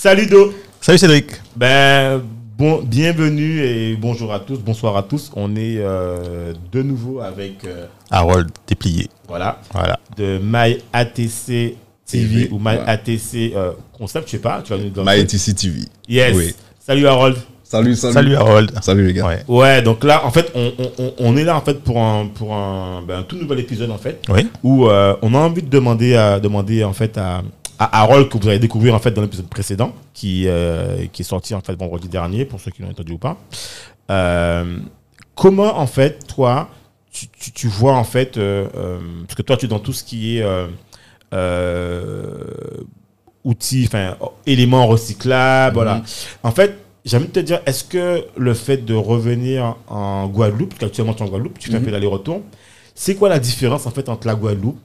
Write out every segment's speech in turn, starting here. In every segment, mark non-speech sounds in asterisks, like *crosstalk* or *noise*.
Salut Do. Salut Cédric. Ben bon, bienvenue et bonjour à tous, bonsoir à tous. On est euh, de nouveau avec euh, Harold déplié. voilà Voilà. de My ATC TV ou My ouais. ATC euh, concept, je sais pas. Tu vas nous donner. TV. Yes. Oui. Salut Harold. Salut, salut. Salut Harold. Salut les gars. Ouais. Ouais, donc là, en fait, on, on- on- on est là en fait pour un pour un, ben, un tout nouvel épisode en fait Oui. où euh, on a envie de demander à demander en fait à, à Harold que vous allez découvrir en fait dans l'épisode précédent qui euh, qui est sorti en fait vendredi dernier pour ceux qui l'ont entendu ou pas. Euh, comment en fait toi tu, tu, tu vois en fait euh, parce que toi tu es dans tout ce qui est outils enfin éléments recyclables voilà. En fait j'ai envie de te dire est-ce que le fait de revenir en Guadeloupe parce qu'actuellement tu es en Guadeloupe tu fais un peu l'aller-retour c'est quoi la différence en fait entre la Guadeloupe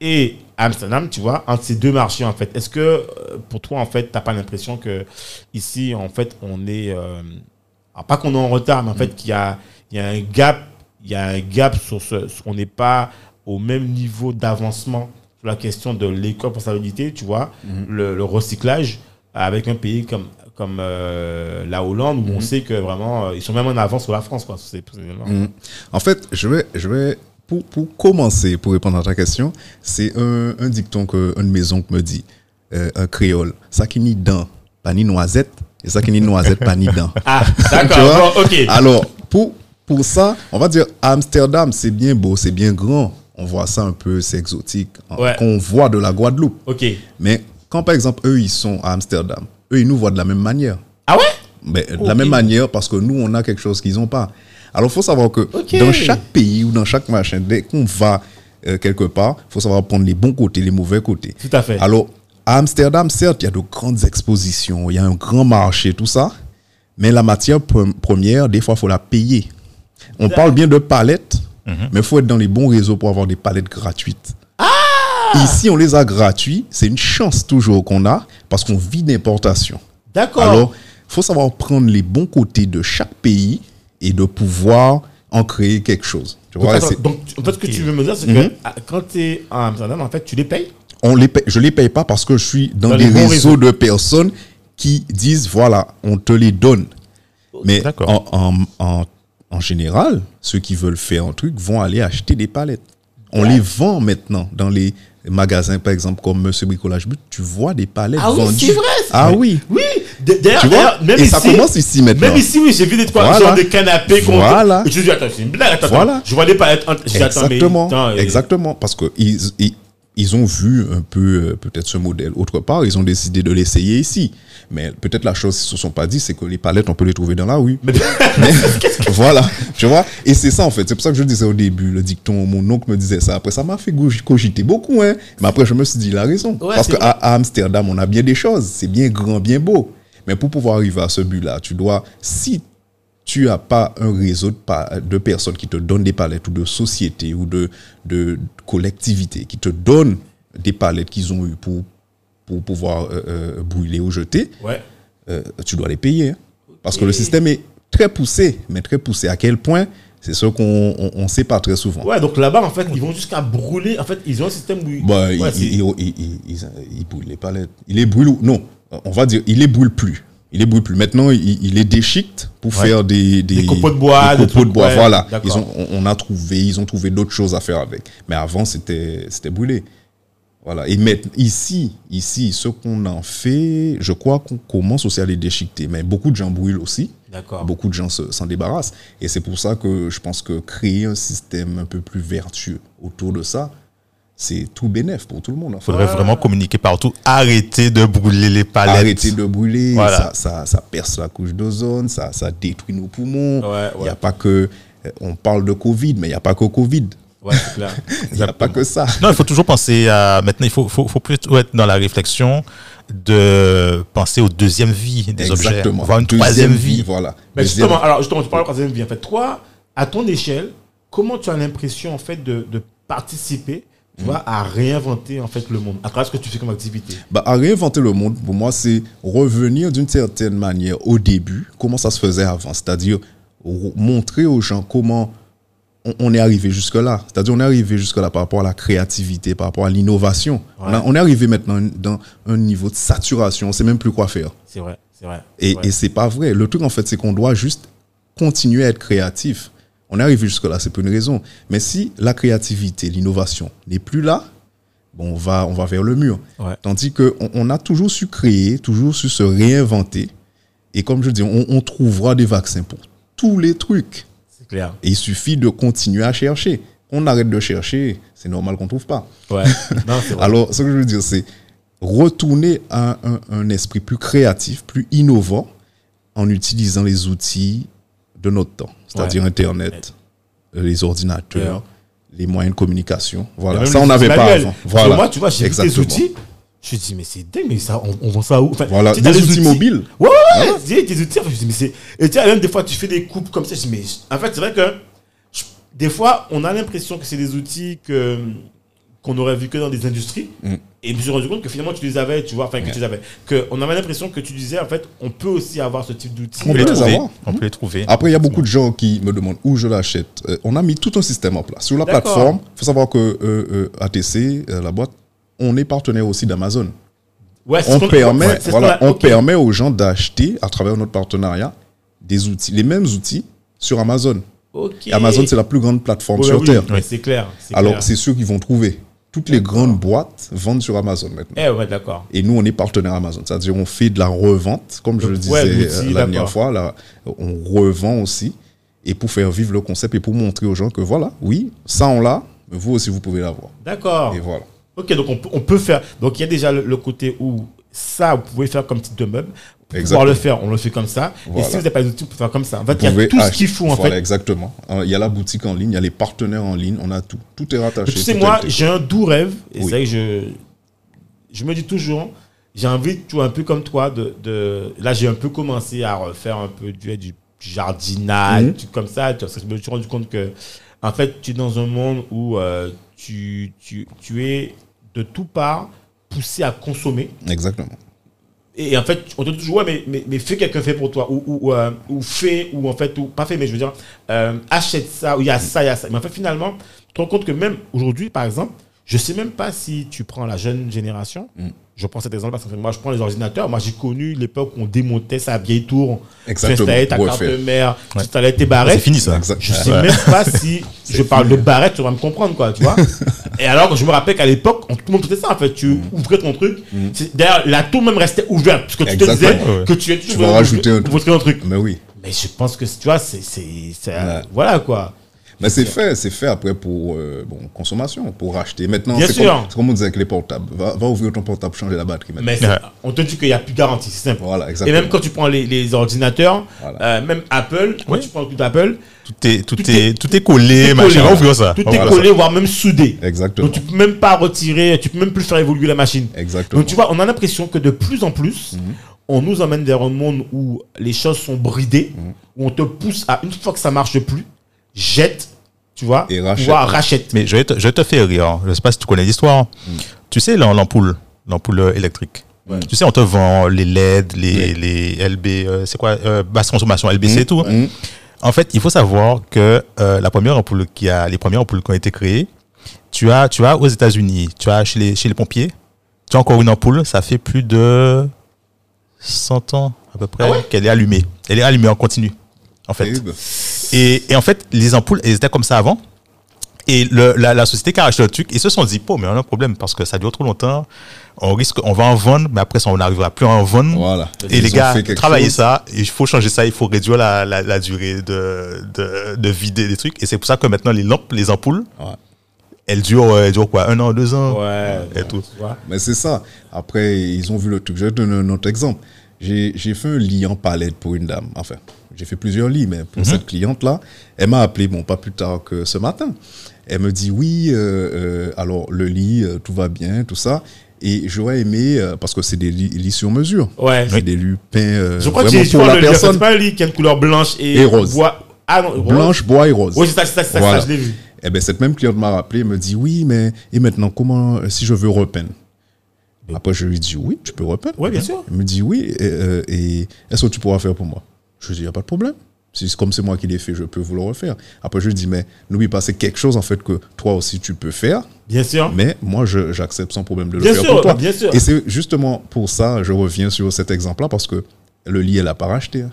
et Amsterdam, tu vois, entre ces deux marchés en fait. Est-ce que euh, pour toi en fait, t'as pas l'impression que ici en fait on est, euh, alors, pas qu'on est en retard, mais en fait qu'il y a, y a un gap, il y a un gap sur ce, sur- on n'est pas au même niveau d'avancement sur la question de l'éco-responsabilité, tu vois, le, le recyclage avec un pays comme comme euh, la Hollande où on sait que vraiment ils sont même en avance sur la France quoi. Mm. En fait, je vais, je vais pour, pour commencer, pour répondre à ta question, c'est un, un dicton que un de mes oncles me dit, euh, un créole. Ça qui ni dent, pas ni noisette, et ça qui ni noisette, pas ni dent. Ah, *laughs* d'accord, bon, ok. Alors, pour, pour ça, on va dire Amsterdam, c'est bien beau, c'est bien grand. On voit ça un peu, c'est exotique. Ouais. Qu'on voit de la Guadeloupe. Ok. Mais quand par exemple, eux, ils sont à Amsterdam, eux, ils nous voient de la même manière. Ah ouais? Mais de la même manière, parce que nous, on a quelque chose qu'ils n'ont pas. Alors, il faut savoir que dans chaque pays ou dans chaque machin, dès qu'on va euh, quelque part, il faut savoir prendre les bons côtés, les mauvais côtés. Tout à fait. Alors, à Amsterdam, certes, il y a de grandes expositions, il y a un grand marché, tout ça, mais la matière pre- première, des fois, il faut la payer. On parle bien de palettes, mais il faut être dans les bons réseaux pour avoir des palettes gratuites. Ici, on les a gratuits. C'est une chance toujours qu'on a parce qu'on vit d'importation. D'accord. Alors, il faut savoir prendre les bons côtés de chaque pays et de pouvoir en créer quelque chose. Tu Donc, vois, attends, donc, en fait, ce que tu veux me dire, c'est Mhm. que ah, quand tu es à Amsterdam, en fait, tu les payes? On les paye- je ne les paye pas parce que je suis dans, Dans des réseaux réseaux. de personnes qui disent, voilà, on te les donne. Mais en, en, en, en général, ceux qui veulent faire un truc vont aller acheter des palettes. On les vend maintenant dans les magasins, par exemple, comme Monsieur Bricolage But. Tu vois des palettes Ah oui, vendues. c'est vrai, c'est Ah vrai. oui. Oui. D'ailleurs, Tu vois? d'ailleurs, même Et ici, ça commence ici maintenant. Même ici, oui, j'ai vu des trois Voilà. genre de canapés. Voilà. Je dis, attends, c'est une blague. Attends, Voilà. Je vois des palettes. Attends, mais, Exactement. attends, et- Exactement. Parce que ils, ils, ils ont vu un peu euh, peut-être ce modèle autre part. Ils ont décidé de l'essayer ici. Mais peut-être la chose qu'ils se sont pas dit, c'est que les palettes, on peut les trouver dans la rue. *laughs* Mais- voilà, tu vois. Et c'est ça en fait. C'est pour ça que je disais au début, le dicton, mon oncle me disait ça. Après, ça m'a fait cogiter beaucoup. Hein. Mais après, je me suis dit, il a raison. Ouais, Parce qu'à à Amsterdam, on a bien des choses. C'est bien grand, bien beau. Mais pour pouvoir arriver à ce but-là, tu dois, si tu n'as pas un réseau de, personnes qui te donnent des palettes ou de sociétés ou de, de collectivités qui te donnent des palettes qu'ils ont eues pour, pour pouvoir euh, euh, brûler ou jeter, Ouais. euh, tu dois les payer. hein. Parce que le système est très poussé, mais très poussé. À quel point? C'est ce qu'on ne sait pas très souvent. Ouais, donc là-bas, en fait, ils vont jusqu'à brûler. En fait, ils ont un système où. ils- Bah, ouais, il, c'est- il, il, il- il- il- il brûle les palettes. Il les brûle ou non On va dire, il les brûle plus. Il les brûle plus. Maintenant, il, il les déchiquette pour Ouais. faire des, des, Des copeaux de bois, des des copeaux de bois. ouais, voilà. Ils ont, on, on a trouvé, ils ont trouvé d'autres choses à faire avec. Mais avant, c'était, c'était brûlé. Voilà. Et maintenant, ici, ici, ce qu'on en fait, je crois qu'on commence aussi à les déchiqueter. Mais beaucoup de gens brûlent aussi. D'accord. Beaucoup de gens se- s'en débarrassent. Et c'est pour ça que je pense que créer un système un peu plus vertueux autour de ça, c'est tout bénéf pour tout le monde. Il fait. faudrait vraiment communiquer partout. Arrêter de brûler les palettes. Arrêter de brûler, Voilà. ça, ça, ça perce la couche d'ozone, ça, ça détruit nos poumons. Ouais, Il n'y ouais. a pas que. euh, On parle de Covid, mais il n'y a pas que Covid. Ouais. *laughs* Il n'y a pas que ça. Non, il faut toujours penser à. Maintenant, il faut, faut, faut plutôt être dans la réflexion de penser aux deuxième vie des objets, Exactement. voire une Deuxième troisième vie. Voilà. Mais Deuxième- justement, alors justement, tu parles de troisième vie. En fait, toi, à ton échelle, comment tu as l'impression en fait de, de participer, tu vois, à réinventer en fait le monde à travers ce que tu fais comme activité Bah, à réinventer le monde, pour moi, c'est revenir d'une certaine manière au début, comment ça se faisait avant. C'est-à-dire montrer aux gens comment on, on est arrivé jusque-là. C'est-à-dire on est arrivé jusque-là par rapport à la créativité, par rapport à l'innovation. On, est arrivé maintenant dans un niveau de saturation, on ne sait même plus quoi faire. C'est vrai, c'est vrai. Et, et c'est pas vrai. Le truc, en fait, c'est qu'on doit juste continuer à être créatif. On est arrivé jusque-là, c'est pour une raison. Mais si la créativité, l'innovation n'est plus là, bon, on va, on va vers le mur. Ouais. Tandis qu'on on a toujours su créer, toujours su se réinventer. Et comme je dis, on, on trouvera des vaccins pour tous les trucs. c'est clair. Et il suffit de continuer à chercher. On arrête de chercher, c'est normal qu'on ne trouve pas. Ouais. *laughs* non, c'est vrai. Alors, ce que je veux dire, c'est retourner à un, un esprit plus créatif, plus innovant, en utilisant les outils de notre temps, c'est-à-dire Ouais. Internet, les ordinateurs, les moyens de communication. Voilà, ça, on n'avait pas avant. Voilà. moi, tu vois, j'ai Exactement. outils. Je me dis, mais c'est dingue, mais ça, on, on vend ça où? Enfin, Voilà, des les outils mobiles. Ouais, ouais, ouais. Des outils. enfin, je me dis, mais c'est. Et tu sais, même des fois, tu fais des coupes comme ça. Je dis, mais en fait, c'est vrai que je- des fois, on a l'impression que c'est des outils que qu'on aurait vu que dans des industries. Mm. Et je me suis rendu compte que finalement, tu les avais, tu vois, enfin, que tu les avais. Que on avait l'impression que tu disais, en fait, on peut aussi avoir ce type d'outils. On On peut les trouver. avoir. On peut les trouver. Après, il y a beaucoup de gens qui me demandent où je l'achète. Euh, on a mis tout un système en place. Sur la plateforme, il faut savoir que euh, euh, ATC, euh, la boîte, on est partenaire aussi d'Amazon. Ouais, on permet, ouais, voilà, on permet aux gens d'acheter à travers notre partenariat des outils, les mêmes outils sur Amazon. Ok. Et Amazon, c'est la plus grande plateforme sur oui, Terre. ouais, C'est clair. Alors, c'est ceux qui vont trouver. Toutes les grandes boîtes vendent sur Amazon maintenant. Eh ouais, d'accord. Et nous, on est partenaire Amazon. C'est-à-dire, on fait de la revente, comme je le disais Ouais, euh, la dernière fois. Là, on revend aussi. Et pour faire vivre le concept et pour montrer aux gens que voilà, oui, ça on l'a, mais vous aussi, vous pouvez l'avoir. D'accord. Et voilà. Ok, donc on peut, on peut faire. Donc il y a déjà le, le côté où ça, vous pouvez faire comme type de meuble. Pour pouvoir Exactement. le faire, on le fait comme ça. Et si vous n'avez pas d'outils, vous pouvez faire comme ça. En fait, Vous il y a pouvez tout ce qu'il faut en voilà, fait. exactement. Euh, Il y a la boutique en ligne, il y a les partenaires en ligne, on a tout. Tout est rattaché. Tu sais, moi, j'ai un doux rêve. Et Oui. c'est vrai que je, je me dis toujours, j'ai envie, tu vois, un peu comme toi, de. de là, j'ai un peu commencé à refaire un peu du, du jardinage, Mhm. du- comme ça. tu vois, parce que je me suis rendu compte que, en fait, tu es dans un monde où euh, tu, tu, tu es de tout part poussé à consommer. Exactement. Et en fait, on te dit toujours, ouais, mais, mais, mais fais quelqu'un fait pour toi. Ou, ou, euh, ou fais, ou en fait, ou pas fait, mais je veux dire, euh, achète ça, ou il y a ça, il y a ça. Mais en fait, finalement, tu te rends compte que même aujourd'hui, par exemple, je sais même pas si tu prends la jeune génération. Mm. Je prends cet exemple parce que moi, je prends les ordinateurs. Moi, j'ai connu l'époque où on démontait sa vieille tour. Tu Exactement. installais ta carte mère, tu installais tes C'est barrettes. fini ça. Je sais Ouais. même pas si *laughs* je parle de barrette, tu vas me comprendre, quoi, tu vois. *laughs* Et alors, je me rappelle qu'à l'époque, on- tout le monde faisait ça, en fait. Tu Mm. ouvrais ton truc. C'est- D'ailleurs, la tour même restait ouverte, parce que tu te disais que tu es Tu vas rajouter un truc. ouvrir un truc. Mais oui. Mais je pense que, tu vois, c'est. c'est- c'est- Ouais. Voilà, quoi. Mais c'est fait, c'est fait après pour euh, bon, consommation, pour racheter. Maintenant, Bien c'est sûr. comme, comme on disait avec les portables. Va, va ouvrir ton portable, changer la batterie. maintenant. Mais on te dit qu'il n'y a plus de garantie, c'est simple. Voilà, Et exactement. même quand tu prends les, les ordinateurs, Voilà. euh, même Apple, quand Oui. tu prends tout d'Apple, Tout est, tout Tout est, est- tout est collé, tout machin. collé. Ouvrir ça. tout est collé, voire même soudé. Exactement. Donc tu peux même pas retirer, tu peux même plus faire évoluer la machine. Exactement. Donc tu vois, on a l'impression que de plus en plus, on nous emmène vers un monde où les choses sont bridées, où on te pousse à, une fois que ça marche plus, jette, tu vois, Et rachète. voire rachète. Mais je vais, te, je vais te faire rire. Je sais pas si tu connais l'histoire. Tu sais, l'am- l'ampoule, l'ampoule euh, électrique. Ouais. Tu sais, on te vend les LED, les, Oui. les LB, euh, c'est quoi, euh, basse consommation, LBC et tout. Mhm. En fait, il faut savoir que euh, la première ampoule qui a, les premières ampoules qui ont été créées, tu as, tu as aux États-Unis, tu as chez les, chez les pompiers, tu as encore une ampoule, ça fait plus de 100 ans à peu près Ah ouais? qu'elle est allumée. Elle est allumée en continu, en fait. Et, et en fait, les ampoules, elles étaient comme ça avant. Et le, la, la société qui a acheté le truc, ils se sont dit, oh, mais on a un problème parce que ça dure trop longtemps. On risque, on va en vendre, mais après ça, on n'arrivera plus à en vendre. Voilà. Et les gars, travaillez chose. ça, il faut changer ça, il faut réduire la, la, la durée de, de, de vider des trucs. Et c'est pour ça que maintenant, les lampes, les ampoules, Ouais. elles durent, elles durent quoi, un an, deux ans Ouais, Et tout. Mais c'est ça. Après, ils ont vu le truc. Je vais te donner un autre exemple. J'ai fait un lit en palette pour une dame. Enfin, j'ai fait plusieurs lits, mais pour cette cliente-là, elle m'a appelé, bon, pas plus tard que ce matin. Elle me dit oui, euh, euh, alors le lit, euh, tout va bien, tout ça. Et j'aurais aimé, parce que c'est des lits, sur mesure. Ouais. C'est des lits peints Je crois que vraiment j'ai pour la personne. C'est pas un lit qui a une couleur blanche et, Et rose. bois. Ah non, rose. Blanche, bois et rose. Oui, c'est ça, ça, ça, Voilà. ça, je l'ai vu. Eh ben, cette même cliente m'a rappelé, me dit oui, mais et maintenant, comment, si je veux repeindre? Après, je lui dis oui, tu peux repeindre. Ouais, bien sûr. Elle me dit oui, et, euh, et est-ce que tu pourras faire pour moi? Je lui dis, il n'y a pas de problème. Si comme c'est moi qui l'ai fait, je peux vous le refaire. Après, je lui dis, mais n'oublie pas, c'est quelque chose en fait que toi aussi tu peux faire, Bien sûr. mais moi, j'accepte sans problème de le Bien faire sûr, pour toi. bien sûr. Et c'est justement pour ça, je reviens sur cet exemple-là, parce que le lit, elle n'a pas racheté. hein.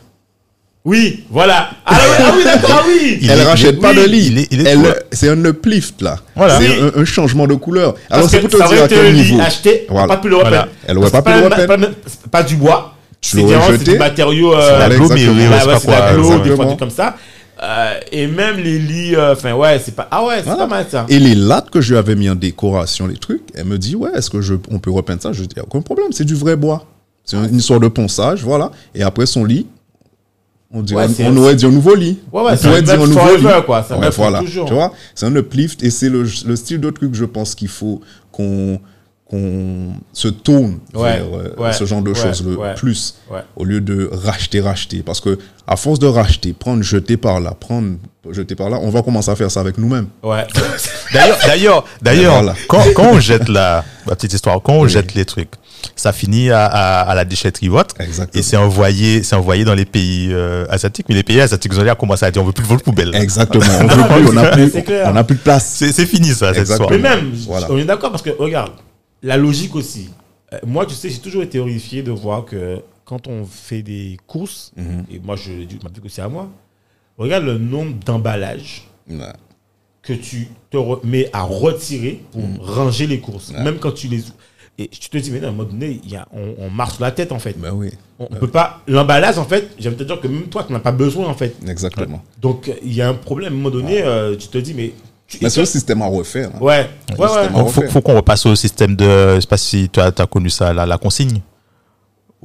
Oui, voilà. Ah, ah oui, d'accord, ah oui. Il elle est- rachète il est- pas oui, de lit. il est- il est Elle- quoi c'est un uplift là. Voilà. C'est Oui. un, un changement de couleur. Alors c'est aurait dire à été quel niveau. acheté, Voilà. pas pu le repeindre. Voilà. Elle aurait pas pu le pas- c'est pas du bois. Tu C'est des matériaux. euh, la pas c'est la glo, des fois, comme ça. Euh, et même les lits, euh, enfin, ouais, c'est pas. Ah ouais, c'est Voilà. pas mal ça. Et les lattes que je lui avais mis en décoration, les trucs, elle me dit ouais, est-ce que je, on peut repeindre ça? Je dis aucun problème, c'est du vrai bois. C'est une histoire de ponçage, voilà. Et après son lit, on, dirait, Ouais, on aurait dit un nouveau lit. Ouais, ouais, on c'est pourrait un nouveau lit. quoi. C'est un Ouais, voilà. toujours. Tu vois, c'est un uplift et c'est le, le style de truc, je pense qu'il faut qu'on qu'on se tourne vers euh, ce genre de choses le plus au lieu de racheter racheter parce que à force de racheter prendre jeter par là prendre jeter par là on va commencer à faire ça avec nous-mêmes Ouais. D'ailleurs, d'ailleurs, *laughs* d'ailleurs, Voilà. quand, quand on jette la, la petite histoire, quand on jette les trucs, ça finit à, à, à la déchetterie ou autre. Exactement. Et c'est envoyé, c'est envoyé dans les pays euh, asiatiques. Mais les pays asiatiques, ils ont déjà commencé à dire, on veut plus de votre poubelle. Exactement. On veut *laughs* plus, on n'a plus, C'est clair. on n'a plus de place. C'est, c'est fini, ça, cette histoire. Mais même, Voilà. on est d'accord parce que, regarde, la logique aussi. Euh, moi, tu sais, j'ai toujours été horrifié de voir que quand on fait des courses, Mhm. et moi, je je m'applique aussi à moi, regarde le nombre d'emballages Ouais. que tu te mets à retirer pour Mhm. ranger les courses. Même quand tu les. Et tu te dis, mais non, à un moment donné, il y a, on, on marche sur la tête, en fait. Ben oui. On, on peut pas. L'emballage, en fait, j'aime te dire que même toi, tu n'en as pas besoin, en fait. Exactement. Donc, il y a un problème. À un moment donné, euh, tu te dis, mais. tu- Mais c'est un système à refaire. hein. Ouais, ouais, ouais. Donc, faut, faut qu'on repasse au système de, je sais pas si tu as, connu ça, la, la consigne.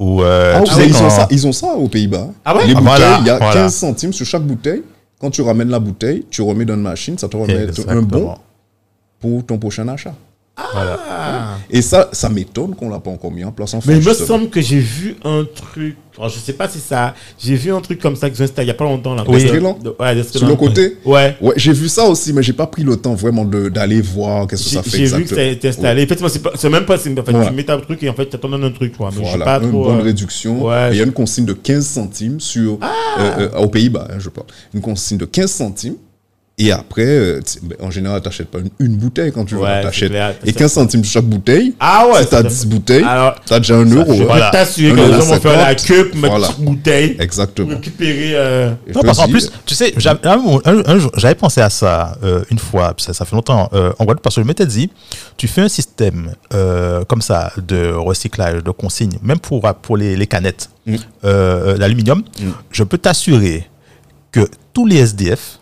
Ou, euh, Ah, tu oui, sais, ils, quand- ont ça, ils ont ça aux Pays-Bas. Ah ouais Les Ah, bouteilles, voilà, il y a voilà. 15 centimes sur chaque bouteille. Quand tu ramènes la bouteille, tu remets dans une machine, ça te remet un bon pour ton prochain achat. Ah. Et ça, ça m'étonne qu'on l'a pas encore mis en place en France. Mais il me semble que j'ai vu un truc. alors, je sais pas si ça. J'ai vu un truc comme ça ont installé il y a pas longtemps. Là, Oui. De- de- Ouais, Sur le côté Ouais. Ouais, j'ai vu ça aussi, mais j'ai pas pris le temps vraiment d'aller voir qu'est-ce que J'ai ça fait j'ai vu que ça a été installé. Effectivement, c'est même pas. En fait, tu mets ta truc et en fait, tu t'en donnes un truc. Quoi. Mais je Voilà, pas une trop. bonne euh, réduction. il y a je- une consigne de 15 centimes sur, Ah. euh, euh, aux Pays-Bas, hein, je parle. Une consigne de 15 centimes. Et après, euh, ben, en général, tu n'achètes pas une, une bouteille quand tu Ouais, vas. c'est t'achètes. Et 15 centimes chaque bouteille. Ah ouais. si tu as ça- 10 bouteilles, Alors, tu as déjà un euro. Je hein. peux Voilà. t'assurer que les gens vont faire la queue pour mettre Voilà. une petite bouteille. Pour Exactement. récupérer. euh, Non, parce qu'en plus, tu sais, j'avais pensé à ça euh, une fois, ça, ça fait longtemps, euh, en Guadeloupe, parce que je m'étais dit, tu fais un système euh, comme ça de recyclage, de consigne, même pour, pour les, les canettes Mm. euh, d'aluminium, Mm. je peux t'assurer que tous les SDF,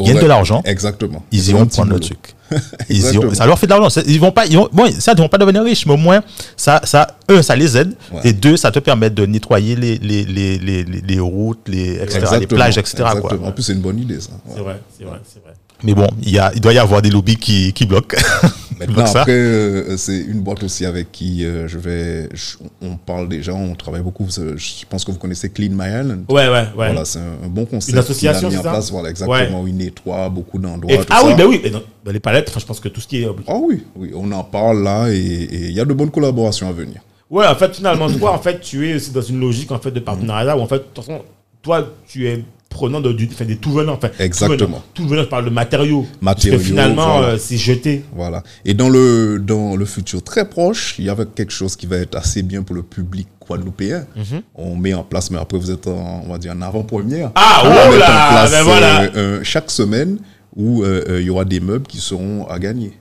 ils gagnent de l'argent, Exactement. ils iront prendre le truc. *laughs* Ils iront- ça leur fait de l'argent. Ils vont pas, ils vont, bon, ça, ils vont pas devenir riches, mais au moins, ça, ça, un, ça les aide, Ouais. et deux, ça te permet de nettoyer les, les, les, les, les, routes, les, etc., les plages, etc. quoi. En plus, c'est une bonne idée, ça. Ouais. C'est vrai, c'est vrai, c'est vrai. Mais bon, il, y a, il doit y avoir des lobbies qui, qui bloquent. *laughs* Donc ça. après, euh, c'est une boîte aussi avec qui euh, je vais. je- on parle déjà, on travaille beaucoup. Je je pense que vous connaissez Clean My Island. Ouais, ouais, ouais. Voilà, c'est un, un bon concept. Une association, qu'il a mis c'est en ça place. Voilà, exactement. Où il nettoie beaucoup d'endroits. Ah ça. oui, ben oui. Et dans, dans les palettes, enfin, je pense que tout ce qui est. Ah oui, oui, on en parle là et et il y a de bonnes collaborations à venir. Ouais, en fait, finalement, toi, en fait, tu es aussi dans une logique en fait de partenariat où en fait, de toute façon, toi, tu es prenant de, du, enfin, des tout venants. Enfin, Exactement. Tout venant, je parle de matériaux. Matériaux, Parce que finalement, voilà. euh, c'est jeté. Voilà. Et dans le, dans le futur très proche, il y avait quelque chose qui va être assez bien pour le public guadeloupéen. Mhm. On met en place, mais après vous êtes en, on va dire en avant-première. Ah, On oh mettre là, en place ben voilà. euh, euh, chaque semaine où il y aura des meubles qui seront à gagner.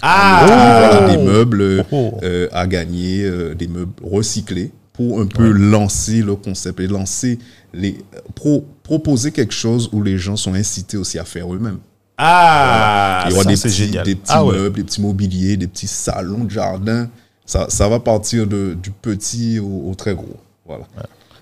Ah Voilà, des meubles euh, Oh. euh, à gagner, euh, des meubles recyclés pour un peu lancer le concept et lancer les pro- proposer quelque chose où les gens sont incités aussi à faire eux-mêmes. Ah Il y aura ça, des c'est petits, génial. des petits Ah ouais. meubles, des petits mobiliers, des petits salons de jardin. Ça, ça va partir de, du petit au, au très gros. Voilà.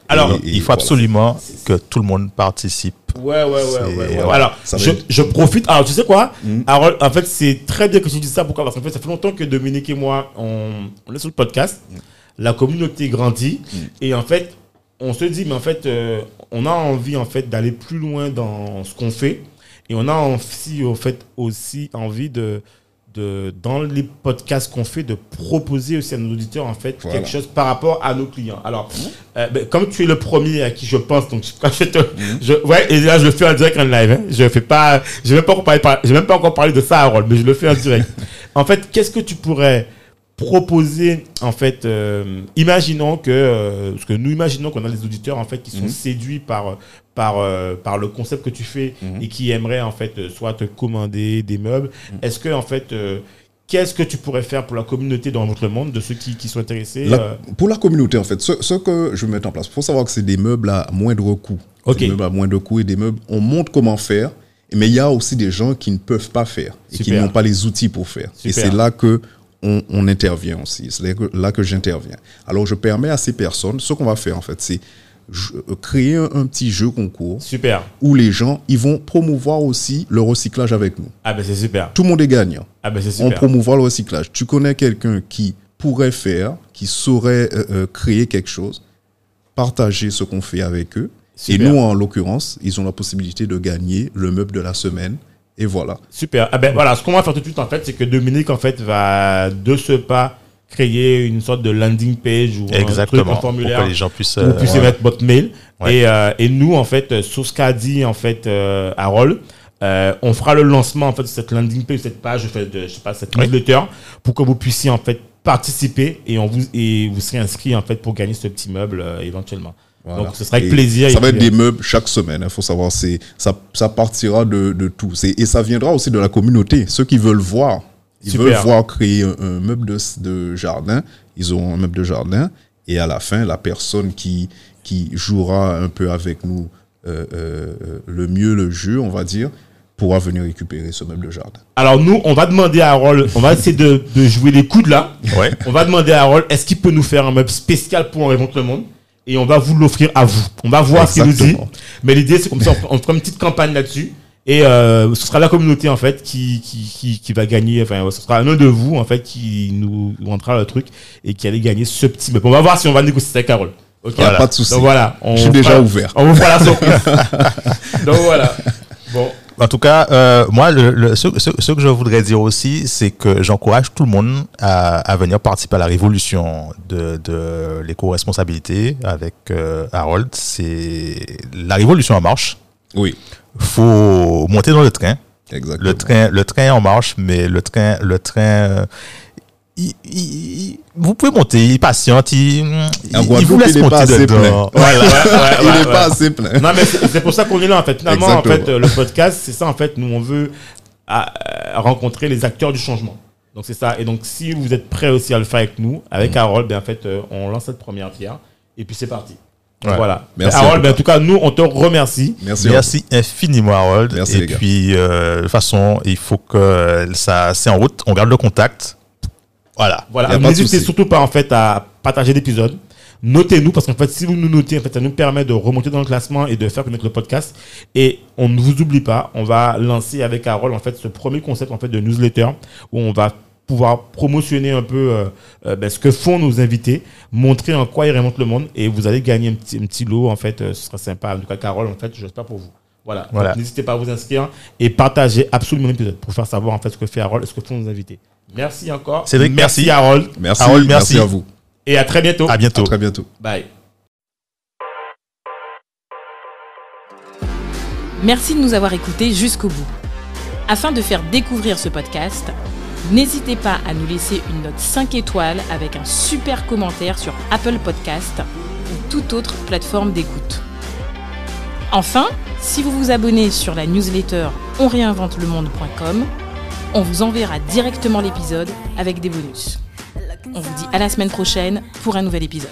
Alors, Et- et Il faut voilà. absolument que tout le monde participe. Ouais, ouais, ouais, ouais, ouais. ouais. Alors, je, être- je profite. Alors, tu sais quoi? Mhm. Harold, en fait, c'est très bien que tu dises ça. Pourquoi? Parce qu'en fait, ça fait longtemps que Dominique et moi, on, on est sur le podcast. La communauté grandit. Et en fait, on se dit, mais en fait, euh, on a envie en fait d'aller plus loin dans ce qu'on fait. Et on a aussi, au fait, aussi envie de, de, dans les podcasts qu'on fait, de proposer aussi à nos auditeurs, en fait, Voilà. quelque chose par rapport à nos clients. Alors, euh, ben, comme tu es le premier à qui je pense, donc quand *laughs* je te, je, ouais, et là je le fais en direct en live. Hein, je fais pas, je vais même pas encore parler, par- je vais même pas encore parler de ça, Harold, mais je le fais en direct. *laughs* en fait, qu'est-ce que tu pourrais proposer en fait euh, imaginons que euh, parce que nous imaginons qu'on a des auditeurs en fait qui sont Mhm. séduits par par euh, par le concept que tu fais Mhm. et qui aimeraient en fait euh, soit te commander des meubles est-ce que en fait euh, qu'est-ce que tu pourrais faire pour la communauté dans votre monde de ceux qui, qui sont intéressés La- euh, pour la communauté, en fait, ce, ce que je vais mettre en place, il faut savoir que c'est des meubles à moindre coût. Ok. Des meubles à moindre coût et des meubles, on montre comment faire, mais il y a aussi des gens qui ne peuvent pas faire et qui n'ont pas les outils pour faire. Et c'est là que on, on intervient aussi. C'est là que, j'interviens. Alors, je permets à ces personnes, ce qu'on va faire, en fait, c'est euh, créer un, un petit jeu concours super où les gens, ils vont promouvoir aussi le recyclage avec nous. ah ben c'est super Tout le monde est gagnant ah ben c'est on super promouvoir le recyclage. Tu connais quelqu'un qui pourrait faire, qui saurait euh, euh, créer quelque chose, partager ce qu'on fait avec eux. Super. Et nous, en l'occurrence, ils ont la possibilité de gagner le meuble de la semaine. Et voilà. Super. Ah ben voilà, ce qu'on va faire tout de suite en fait, c'est que Dominique en fait va de ce pas créer une sorte de landing page ou un truc, Exactement. un Pour formulaire que les gens puissent. vous euh, puissiez mettre votre mail. Ouais. Et, euh, et nous en fait, euh, sur ce qu'a dit en fait euh, Harold, euh, on fera le lancement en fait de cette landing page, cette page, de, je sais pas, cette Oui. newsletter, pour que vous puissiez en fait participer et on vous et vous serez inscrit en fait pour gagner ce petit meuble euh, éventuellement. Voilà. Donc ce sera avec Et plaisir. Ça va être des meubles chaque semaine. Il faut savoir, c'est ça, ça partira de, de tout. Et ça viendra aussi de la communauté. Ceux qui veulent voir, ils Super. veulent voir créer un, un meuble de, de jardin. Ils auront un meuble de jardin. Et à la fin, la personne qui, qui jouera un peu avec nous euh, euh, le mieux le jeu, on va dire, pourra venir récupérer ce meuble de jardin. Alors nous, on va demander à Harold, on va essayer de, de jouer les coudes là. Ouais. On va demander à Harold, est-ce qu'il peut nous faire un meuble spécial pour Invente le Monde Et on va vous l'offrir à vous. On va voir ce qu'il nous dit. Mais l'idée, c'est comme ça, on, on fera une petite campagne là-dessus. Et euh, ce sera la communauté en fait qui, qui, qui, qui va gagner. Enfin, ce sera un de vous en fait qui nous montrera le truc et qui allait gagner ce petit meuble. On va voir si on va négocier avec Harold. Ok. Voilà. Pas de souci. Donc voilà. On Je suis déjà ouvert. On vous fera la surprise. *laughs* Donc voilà. En tout cas, euh, moi, le, le- ce, ce- ce que je voudrais dire aussi, c'est que j'encourage tout le monde à, à venir participer à la révolution de, de l'éco-responsabilité avec euh, Harold. C'est la révolution en marche. Oui, faut monter dans le train. exactement. Le train, le train est en marche, mais le train, le train, il- il- il- vous pouvez monter, il patiente, il, il, En il vous laisse il n'est pas monter assez dedans. plein. Voilà. ouais, ouais, *laughs* Il n'est ouais. pas assez plein. Non, mais c'est pour ça qu'on est là, en fait. Finalement, en fait, euh, le podcast, c'est ça, en fait. Nous, on veut à- à rencontrer les acteurs du changement. Donc, c'est ça. Et donc, si vous êtes prêts aussi à le faire avec nous, avec Mm. Harold, ben, en fait, euh, on lance cette première pierre. Et puis, c'est parti. Voilà. Merci, Harold, en ben, en tout cas, nous, on te remercie. Merci. Merci infiniment, Harold. Merci, Et les gars. puis, euh, de toute façon, il faut que ça, c'est en route. On garde le contact. Voilà. Voilà. N'hésitez surtout pas, en fait, à partager l'épisode. Notez-nous, parce qu'en fait, si vous nous notez, en fait, ça nous permet de remonter dans le classement et de faire connaître le podcast. Et on ne vous oublie pas, on va lancer avec Harold, en fait, ce premier concept, en fait, de newsletter, où on va pouvoir promotionner un peu euh, euh, ben, ce que font nos invités, montrer en quoi ils remontent le monde, et vous allez gagner un petit, un petit lot, en fait, euh, ce sera sympa. En tout cas, Carole, en fait, j'espère pour vous. Voilà. Voilà. N'hésitez pas à vous inscrire et partager absolument l'épisode pour faire savoir, en fait, ce que fait Harold et ce que font nos invités. Merci encore. Cédric, merci. Harold. Merci, Harold, merci. merci. à vous. Et à très bientôt. À bientôt. À très bientôt. Bye. Merci de nous avoir écoutés jusqu'au bout. Afin de faire découvrir ce podcast, n'hésitez pas à nous laisser une note 5 étoiles avec un super commentaire sur Apple Podcast ou toute autre plateforme d'écoute. Enfin, si vous vous abonnez sur la newsletter onréinventelemonde.com, on vous enverra directement l'épisode avec des bonus. On vous dit à la semaine prochaine pour un nouvel épisode.